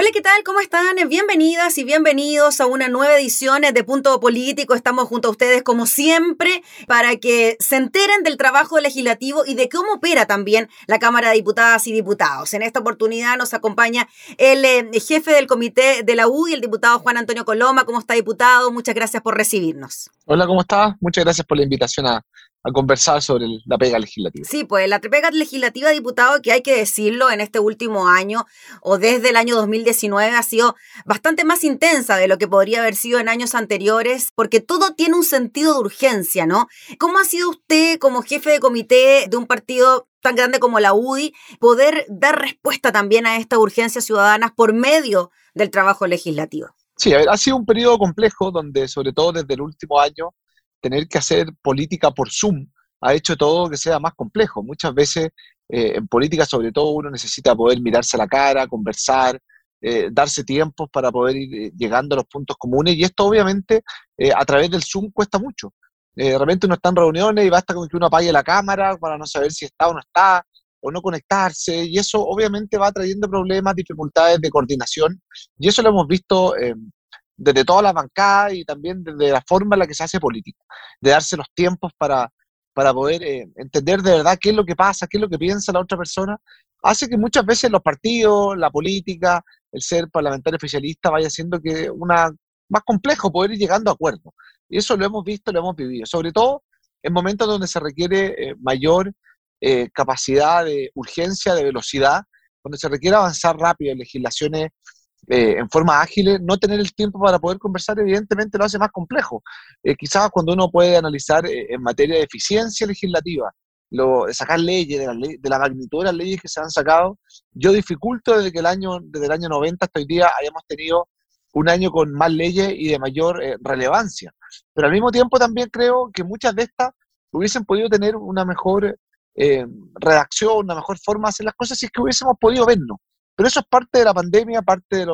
Hola, ¿qué tal? ¿Cómo están? Bienvenidas y bienvenidos a una nueva edición de Punto Político. Estamos junto a ustedes como siempre para que se enteren del trabajo legislativo y de cómo opera también la Cámara de Diputadas y Diputados. En esta oportunidad nos acompaña el eh, jefe del comité de la UDI, el diputado Juan Antonio Coloma. ¿Cómo está, diputado? Muchas gracias por recibirnos. Hola, ¿cómo está? Muchas gracias por la invitación a, a conversar sobre la pega legislativa. Sí, pues la pega legislativa, diputado, que hay que decirlo, en este último año o desde el año 2019 ha sido bastante más intensa de lo que podría haber sido en años anteriores, porque todo tiene un sentido de urgencia, ¿no? ¿Cómo ha sido usted como jefe de comité de un partido tan grande como la UDI poder dar respuesta también a estas urgencias ciudadanas por medio del trabajo legislativo? Sí, a ver, ha sido un periodo complejo donde, sobre todo desde el último año, tener que hacer política por Zoom ha hecho todo que sea más complejo. Muchas veces eh, en política, sobre todo, uno necesita poder mirarse la cara, conversar, eh, darse tiempos para poder ir eh, llegando a los puntos comunes. Y esto, obviamente, a través del Zoom cuesta mucho. de repente uno está en reuniones y basta con que uno apague la cámara para no saber si está o no está, o no conectarse. Y eso, obviamente, va trayendo problemas, dificultades de coordinación. Y eso lo hemos visto desde todas las bancadas y también desde la forma en la que se hace política, de darse los tiempos para, para poder eh, entender de verdad qué es lo que pasa, qué es lo que piensa la otra persona, hace que muchas veces los partidos, la política, el ser parlamentario oficialista vaya haciendo que una más complejo poder ir llegando a acuerdos. Y eso lo hemos visto, lo hemos vivido, sobre todo en momentos donde se requiere eh, mayor eh, capacidad de urgencia, de velocidad, donde se requiere avanzar rápido en legislaciones eh, en forma ágil, no tener el tiempo para poder conversar evidentemente lo hace más complejo. Eh, quizás cuando uno puede analizar eh, en materia de eficiencia legislativa, lo, sacar leyes, de la, de la, magnitud de las leyes que se han sacado, yo dificulto desde que el año, desde el año 90 hasta hoy día hayamos tenido un año con más leyes y de mayor relevancia. Pero al mismo tiempo también creo que muchas de estas hubiesen podido tener una mejor redacción, una mejor forma de hacer las cosas si es que hubiésemos podido vernos. Pero eso es parte de la pandemia, parte de,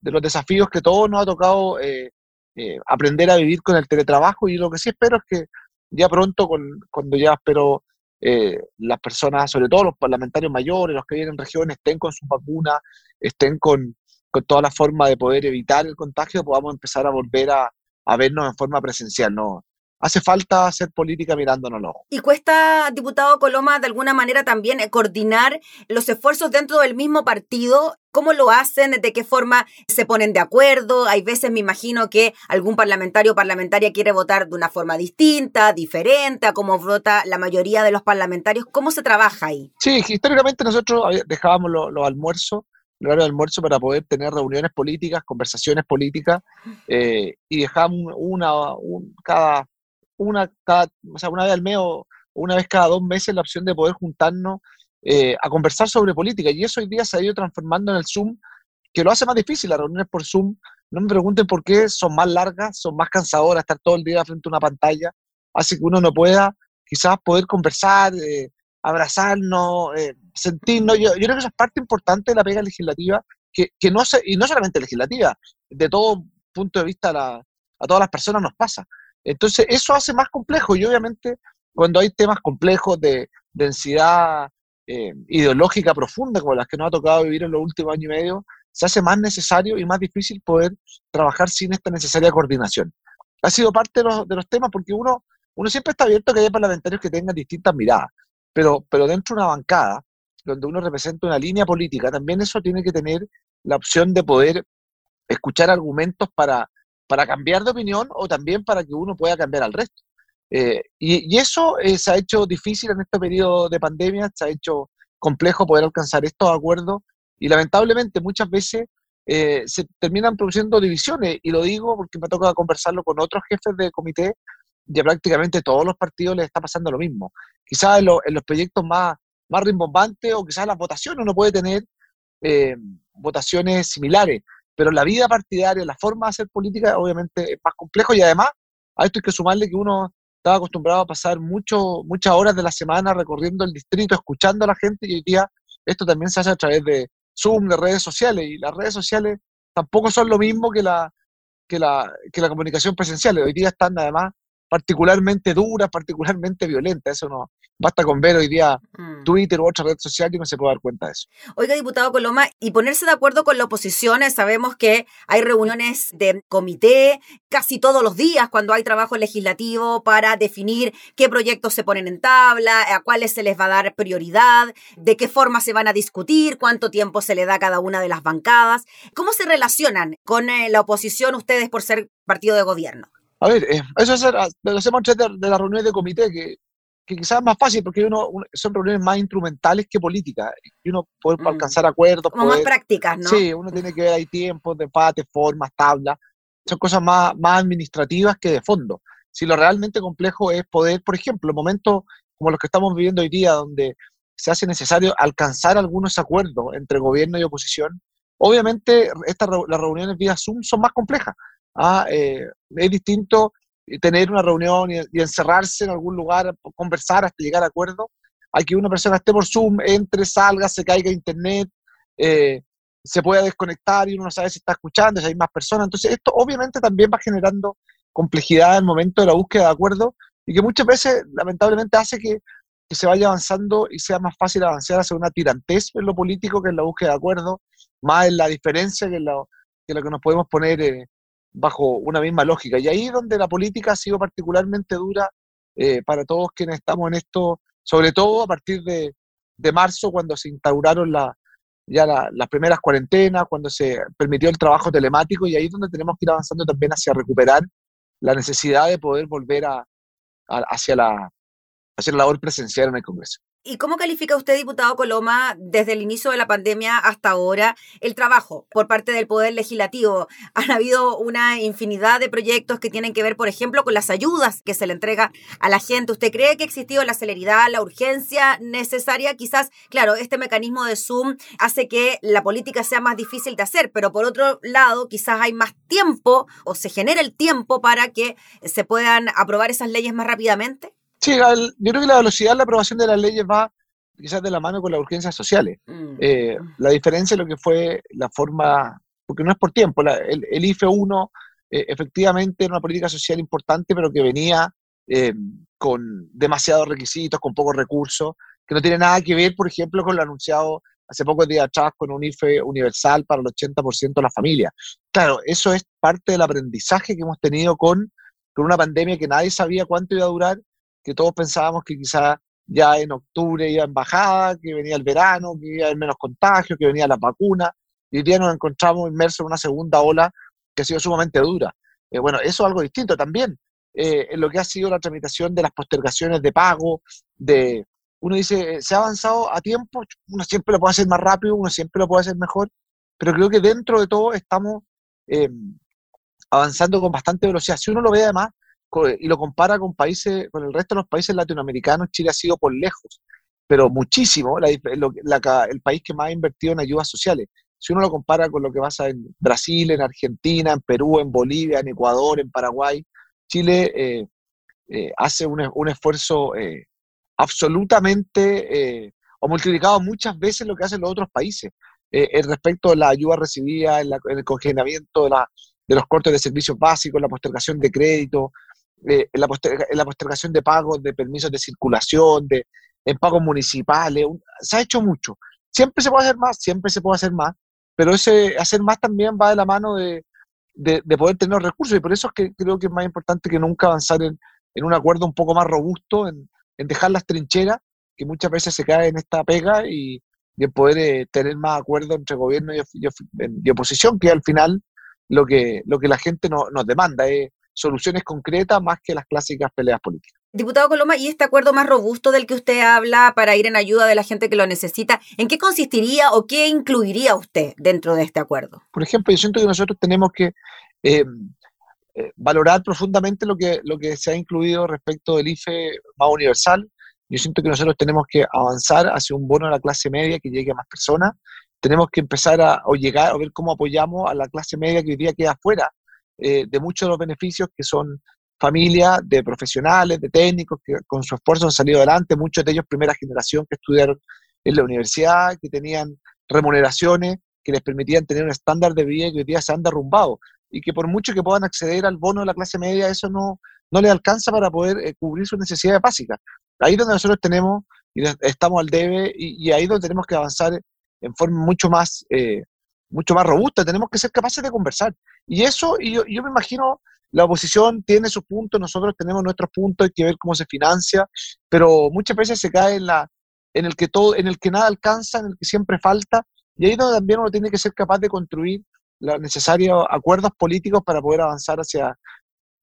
de los desafíos que todos nos ha tocado eh, eh, aprender a vivir con el teletrabajo y lo que sí espero es que ya pronto, cuando ya espero eh, las personas, sobre todo los parlamentarios mayores, los que vienen en regiones, estén con su vacuna, estén con, con toda la forma de poder evitar el contagio, podamos empezar a volver a, a vernos en forma presencial. ¿no? Hace falta hacer política mirándonos los ojos. ¿Y cuesta, diputado Coloma, de alguna manera también eh, coordinar los esfuerzos dentro del mismo partido? ¿Cómo lo hacen? ¿De qué forma se ponen de acuerdo? Hay veces me imagino que algún parlamentario o parlamentaria quiere votar de una forma distinta, diferente a cómo vota la mayoría de los parlamentarios. ¿Cómo se trabaja ahí? Sí, históricamente nosotros dejábamos los, almuerzos el horario de almuerzo para poder tener reuniones políticas, conversaciones políticas, eh, y dejábamos una, cada una, cada, o sea, una vez al mes o una vez cada dos meses la opción de poder juntarnos eh, a conversar sobre política. Y eso hoy día se ha ido transformando en el Zoom, que lo hace más difícil. Las reuniones por Zoom, no me pregunten por qué, son más largas, son más cansadoras, estar todo el día frente a una pantalla, hace que uno no pueda quizás poder conversar, eh, abrazarnos, eh, sentirnos. Yo, yo, creo que eso es parte importante de la pega legislativa, que, que no se, y no solamente legislativa, de todo punto de vista la, a todas las personas nos pasa. Entonces, eso hace más complejo y obviamente cuando hay temas complejos de densidad eh, ideológica profunda, como las que nos ha tocado vivir en los últimos años y medio, se hace más necesario y más difícil poder trabajar sin esta necesaria coordinación. Ha sido parte de los, de los temas porque uno, uno siempre está abierto a que haya parlamentarios que tengan distintas miradas, pero, pero dentro de una bancada, donde uno representa una línea política, también eso tiene que tener la opción de poder escuchar argumentos para, para cambiar de opinión o también para que uno pueda cambiar al resto. Eh, y, eso eh, se ha hecho difícil en este periodo de pandemia, se ha hecho complejo poder alcanzar estos acuerdos y lamentablemente muchas veces eh, se terminan produciendo divisiones y lo digo porque me toca conversarlo con otros jefes de comité y a prácticamente todos los partidos les está pasando lo mismo. Quizás en, los proyectos más, más rimbombantes o quizás en las votaciones uno puede tener votaciones similares, pero la vida partidaria, la forma de hacer política, obviamente es más complejo y además a esto hay que sumarle que uno estaba acostumbrado a pasar mucho, muchas horas de la semana recorriendo el distrito, escuchando a la gente y hoy día esto también se hace a través de, Zoom, de redes sociales, y las redes sociales tampoco son lo mismo que la, que la, que la comunicación presencial. Hoy día están además particularmente duras, particularmente violentas. Eso no, Basta con ver hoy día mm. Twitter u otra red social y no se puede dar cuenta de eso. Oiga, diputado Coloma, y ponerse de acuerdo con la oposición, sabemos que hay reuniones de comité casi todos los días cuando hay trabajo legislativo para definir qué proyectos se ponen en tabla, a cuáles se les va a dar prioridad, de qué forma se van a discutir, cuánto tiempo se le da a cada una de las bancadas. ¿Cómo se relacionan con eh, la oposición ustedes por ser partido de gobierno? A ver, eh, eso es, lo hacemos de, de las reuniones de comité, que que quizás es más fácil porque uno, son reuniones más instrumentales que políticas y uno puede mm. alcanzar acuerdos. Como más prácticas, ¿no? Sí, uno tiene que ver ahí tiempos, debate, formas, tablas. Son cosas más, más administrativas que de fondo. Si lo realmente complejo es poder, por ejemplo, momentos como los que estamos viviendo hoy día, donde se hace necesario alcanzar algunos acuerdos entre gobierno y oposición, obviamente estas, las reuniones vía Zoom son más complejas. ¿Ah? Eh, es distinto tener una reunión y, encerrarse en algún lugar, conversar hasta llegar a acuerdo, hay que una persona esté por Zoom, entre, salga, se caiga internet, eh, se pueda desconectar y uno no sabe si está escuchando, si hay más personas. Entonces, esto obviamente también va generando complejidad en el momento de la búsqueda de acuerdo y que muchas veces, lamentablemente, hace que, se vaya avanzando y sea más fácil avanzar hacia una tirantez en lo político que en la búsqueda de acuerdo, más en la diferencia que en lo que, lo que nos podemos poner eh, bajo una misma lógica. Y ahí es donde la política ha sido particularmente dura eh, para todos quienes estamos en esto, sobre todo a partir de, marzo, cuando se instauraron la, ya las primeras cuarentenas, cuando se permitió el trabajo telemático, y ahí es donde tenemos que ir avanzando también hacia recuperar la necesidad de poder volver a, hacia, la, hacia la labor presencial en el Congreso. ¿Y cómo califica usted, diputado Coloma, desde el inicio de la pandemia hasta ahora, el trabajo por parte del Poder Legislativo? Han habido una infinidad de proyectos que tienen que ver, por ejemplo, con las ayudas que se le entrega a la gente. ¿Usted cree que ha existido la celeridad, la urgencia necesaria? Quizás, claro, este mecanismo de Zoom hace que la política sea más difícil de hacer, pero por otro lado, quizás hay más tiempo o se genera el tiempo para que se puedan aprobar esas leyes más rápidamente. Sí, yo creo que la velocidad de la aprobación de las leyes va quizás de la mano con las urgencias sociales. Mm. Eh, la diferencia es lo que fue la forma, porque no es por tiempo, el, IFE 1 eh, efectivamente era una política social importante, pero que venía eh, con demasiados requisitos, con pocos recursos, que no tiene nada que ver, por ejemplo, con lo anunciado hace pocos días atrás con un IFE universal para el 80% de las familias. Claro, eso es parte del aprendizaje que hemos tenido con, con una pandemia que nadie sabía cuánto iba a durar que todos pensábamos que quizá ya en octubre iba en bajada, que venía el verano, que iba a haber menos contagios, que venía la vacuna, y hoy día nos encontramos inmersos en una segunda ola que ha sido sumamente dura. Eh, bueno, eso es algo distinto también, eh, en lo que ha sido la tramitación de las postergaciones de pago, de, uno dice, eh, se ha avanzado a tiempo, uno siempre lo puede hacer más rápido, uno siempre lo puede hacer mejor, pero creo que dentro de todo estamos avanzando con bastante velocidad. Si uno lo ve además y lo compara con países, con el resto de los países latinoamericanos, Chile ha sido por lejos, pero muchísimo el país que más ha invertido en ayudas sociales. Si uno lo compara con lo que pasa en Brasil, en Argentina, en Perú, en Bolivia, en Ecuador, en Paraguay, Chile eh, eh, hace un, esfuerzo eh, absolutamente, o multiplicado muchas veces lo que hacen los otros países, respecto a la ayuda recibida, en, el congelamiento de, de los cortes de servicios básicos, la postergación de crédito, eh, en, la postergación de pagos, de permisos de circulación, de, en pagos municipales. se ha hecho mucho. Siempre se puede hacer más, siempre se puede hacer más, pero ese hacer más también va de la mano de, de, poder tener recursos y por eso es que creo que es más importante que nunca avanzar en, en un acuerdo un poco más robusto, en, en, dejar las trincheras, que muchas veces se cae en esta pega y, y en poder eh, tener más acuerdo entre gobierno y, y, oposición, que al final lo que, lo que la gente no, nos demanda es soluciones concretas más que las clásicas peleas políticas. Diputado Coloma, ¿y este acuerdo más robusto del que usted habla para ir en ayuda de la gente que lo necesita, en qué consistiría o qué incluiría usted dentro de este acuerdo? Por ejemplo, yo siento que nosotros tenemos que eh, eh, valorar profundamente lo que, lo que se ha incluido respecto del IFE más universal. Yo siento que nosotros tenemos que avanzar hacia un bono a la clase media que llegue a más personas. Tenemos que empezar a o llegar a ver cómo apoyamos a la clase media que hoy día queda afuera eh, de muchos de los beneficios que son familias de profesionales, de técnicos que con su esfuerzo han salido adelante, muchos de ellos primera generación que estudiaron en la universidad, que tenían remuneraciones que les permitían tener un estándar de vida que hoy día se han derrumbado y que por mucho que puedan acceder al bono de la clase media, eso no, no les alcanza para poder eh, cubrir sus necesidades básicas. Ahí es donde nosotros tenemos y estamos al debe y, ahí es donde tenemos que avanzar en forma mucho más, eh, mucho más robusta, tenemos que ser capaces de conversar. Y eso, y yo, yo me imagino, la oposición tiene sus puntos, nosotros tenemos nuestros puntos, hay que ver cómo se financia, pero muchas veces se cae en, la, en, el que todo, en el que nada alcanza, en el que siempre falta, y ahí es donde también uno tiene que ser capaz de construir los necesarios acuerdos políticos para poder avanzar hacia,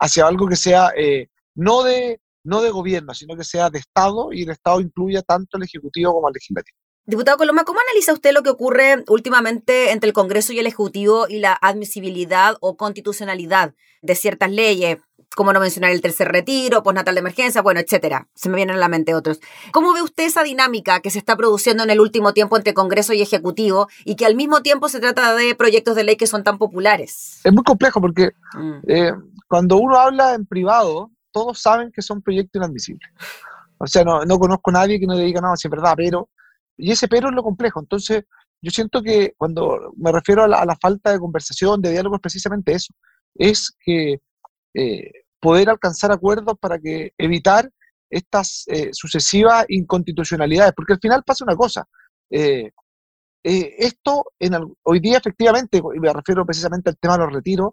hacia algo que sea eh, no, de, no de gobierno, sino que sea de Estado y el Estado incluya tanto el Ejecutivo como el Legislativo. Diputado Coloma, ¿cómo analiza usted lo que ocurre últimamente entre el Congreso y el Ejecutivo y la admisibilidad o constitucionalidad de ciertas leyes? Como no mencionar el tercer retiro, postnatal de emergencia, bueno, etcétera. Se me vienen a la mente otros. ¿Cómo ve usted esa dinámica que se está produciendo en el último tiempo entre Congreso y Ejecutivo y que al mismo tiempo se trata de proyectos de ley que son tan populares? Es muy complejo porque mm. eh, cuando uno habla en privado, todos saben que son proyectos inadmisibles. O sea, no, no conozco a nadie que no le diga, no, si es verdad, pero y ese pero es lo complejo. Entonces, yo siento que cuando me refiero a la, falta de conversación, de diálogo, es precisamente eso. Es que eh, poder alcanzar acuerdos para que evitar estas eh, sucesivas inconstitucionalidades, porque al final pasa una cosa. Eh, esto en hoy día efectivamente, y me refiero precisamente al tema de los retiros,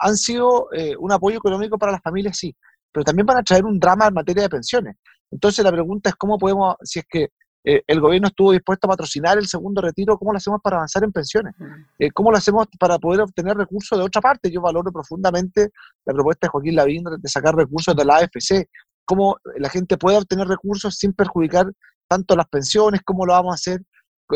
han sido un apoyo económico para las familias, sí, pero también van a traer un drama en materia de pensiones. Entonces la pregunta es cómo podemos, si es que eh, el gobierno estuvo dispuesto a patrocinar el segundo retiro, ¿cómo lo hacemos para avanzar en pensiones? Eh, ¿Cómo lo hacemos para poder obtener recursos de otra parte? Yo valoro profundamente la propuesta de Joaquín Lavín de sacar recursos de la AFC, cómo la gente puede obtener recursos sin perjudicar tanto las pensiones, cómo lo vamos a hacer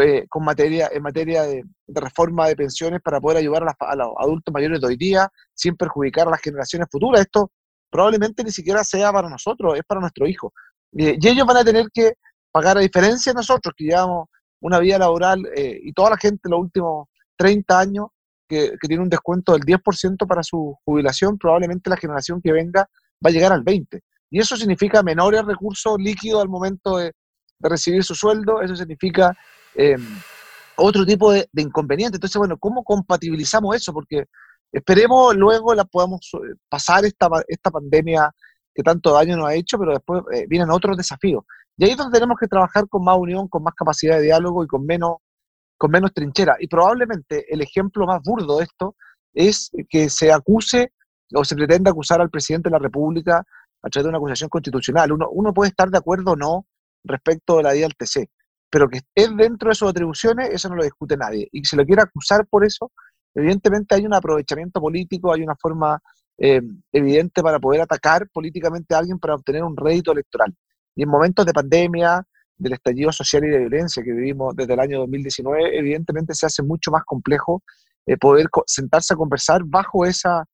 eh, con materia, en materia de, reforma de pensiones para poder ayudar a, los adultos mayores de hoy día sin perjudicar a las generaciones futuras. Esto probablemente ni siquiera sea para nosotros, es para nuestro hijo. y ellos van a tener que pagar a diferencia de nosotros que llevamos una vida laboral eh, y toda la gente los últimos 30 años que, tiene un descuento del 10% para su jubilación, probablemente la generación que venga va a llegar al 20%. Y eso significa menores recursos líquidos al momento de, recibir su sueldo, eso significa em, otro tipo de, inconveniente. Entonces, bueno, ¿cómo compatibilizamos eso? Porque esperemos luego la podamos eh, pasar esta, esta pandemia que tanto daño nos ha hecho, pero después eh, vienen otros desafíos. Y ahí es donde tenemos que trabajar con más unión, con más capacidad de diálogo y con menos, con menos trinchera. Y probablemente el ejemplo más burdo de esto es que se acuse o se pretenda acusar al presidente de la República a través de una acusación constitucional. Uno, uno puede estar de acuerdo o no respecto de la idea del TC, pero que es dentro de sus atribuciones, eso no lo discute nadie. Y que se lo quiera acusar por eso, evidentemente hay un aprovechamiento político, hay una forma eh, evidente para poder atacar políticamente a alguien para obtener un rédito electoral. Y en momentos de pandemia, del estallido social y de violencia que vivimos desde el año 2019, evidentemente se hace mucho más complejo eh, poder sentarse a conversar bajo esa,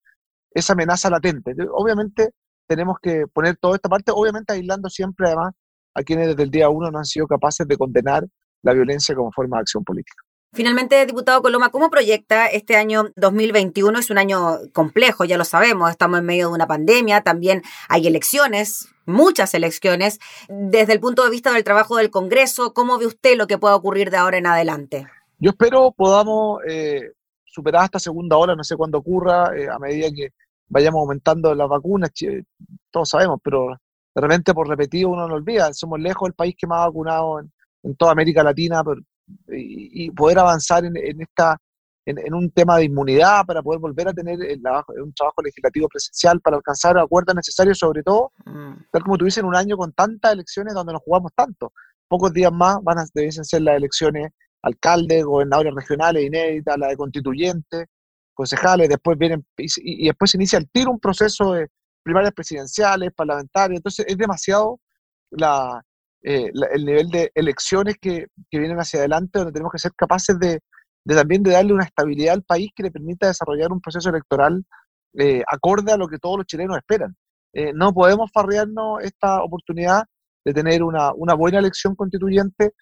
esa amenaza latente. Obviamente tenemos que poner toda esta parte, obviamente aislando siempre además a quienes desde el día uno no han sido capaces de condenar la violencia como forma de acción política. Finalmente, diputado Coloma, ¿cómo proyecta este año 2021? Es un año complejo, ya lo sabemos, estamos en medio de una pandemia, también hay elecciones, muchas elecciones. Desde el punto de vista del trabajo del Congreso, ¿cómo ve usted lo que pueda ocurrir de ahora en adelante? Yo espero podamos eh, superar esta segunda ola, no sé cuándo ocurra, eh, a medida que vayamos aumentando las vacunas, todos sabemos, pero de repente por repetido uno no olvida, somos lejos del país que más ha vacunado en, toda América Latina, y, poder avanzar en, esta, en, un tema de inmunidad para poder volver a tener el un trabajo legislativo presencial para alcanzar acuerdos necesarios, sobre todo, mm. tal como tuviesen un año con tantas elecciones donde nos jugamos tanto. Pocos días más van a, debiesen ser las elecciones alcaldes, gobernadores regionales inéditas, la de constituyentes, concejales, después vienen y, y después se inicia el tiro un proceso de primarias presidenciales, parlamentarias, entonces es demasiado la, eh, el nivel de elecciones que, vienen hacia adelante, donde tenemos que ser capaces de, también de darle una estabilidad al país que le permita desarrollar un proceso electoral eh, acorde a lo que todos los chilenos esperan. Eh, no podemos farrearnos esta oportunidad de tener una, buena elección constituyente,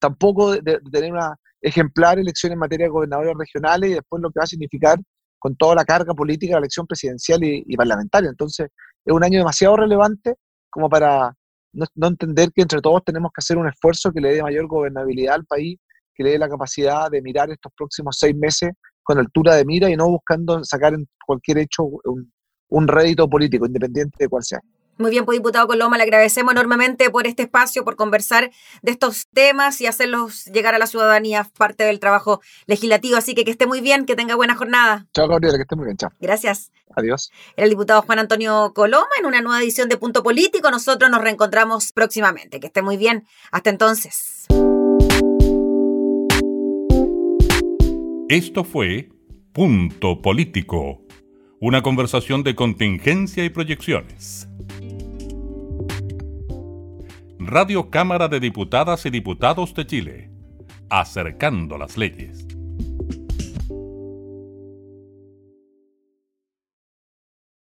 tampoco de, tener una ejemplar elección en materia de gobernadores regionales y después lo que va a significar con toda la carga política de la elección presidencial y parlamentaria. Entonces, es un año demasiado relevante como para no, entender que entre todos tenemos que hacer un esfuerzo que le dé mayor gobernabilidad al país que le dé la capacidad de mirar estos próximos seis meses con altura de mira y no buscando sacar en cualquier hecho un, un rédito político, independiente de cuál sea. Muy bien, pues diputado Coloma, le agradecemos enormemente por este espacio, por conversar de estos temas y hacerlos llegar a la ciudadanía, parte del trabajo legislativo. Así que que esté muy bien, que tenga buena jornada. Chao, Gabriela, que esté muy bien. Chao. Gracias. Adiós. Era el diputado Juan Antonio Coloma en una nueva edición de Punto Político. Nosotros nos reencontramos próximamente. Que esté muy bien. Hasta entonces. Esto fue Punto Político, una conversación de contingencia y proyecciones. Radio Cámara de Diputadas y Diputados de Chile, acercando las leyes.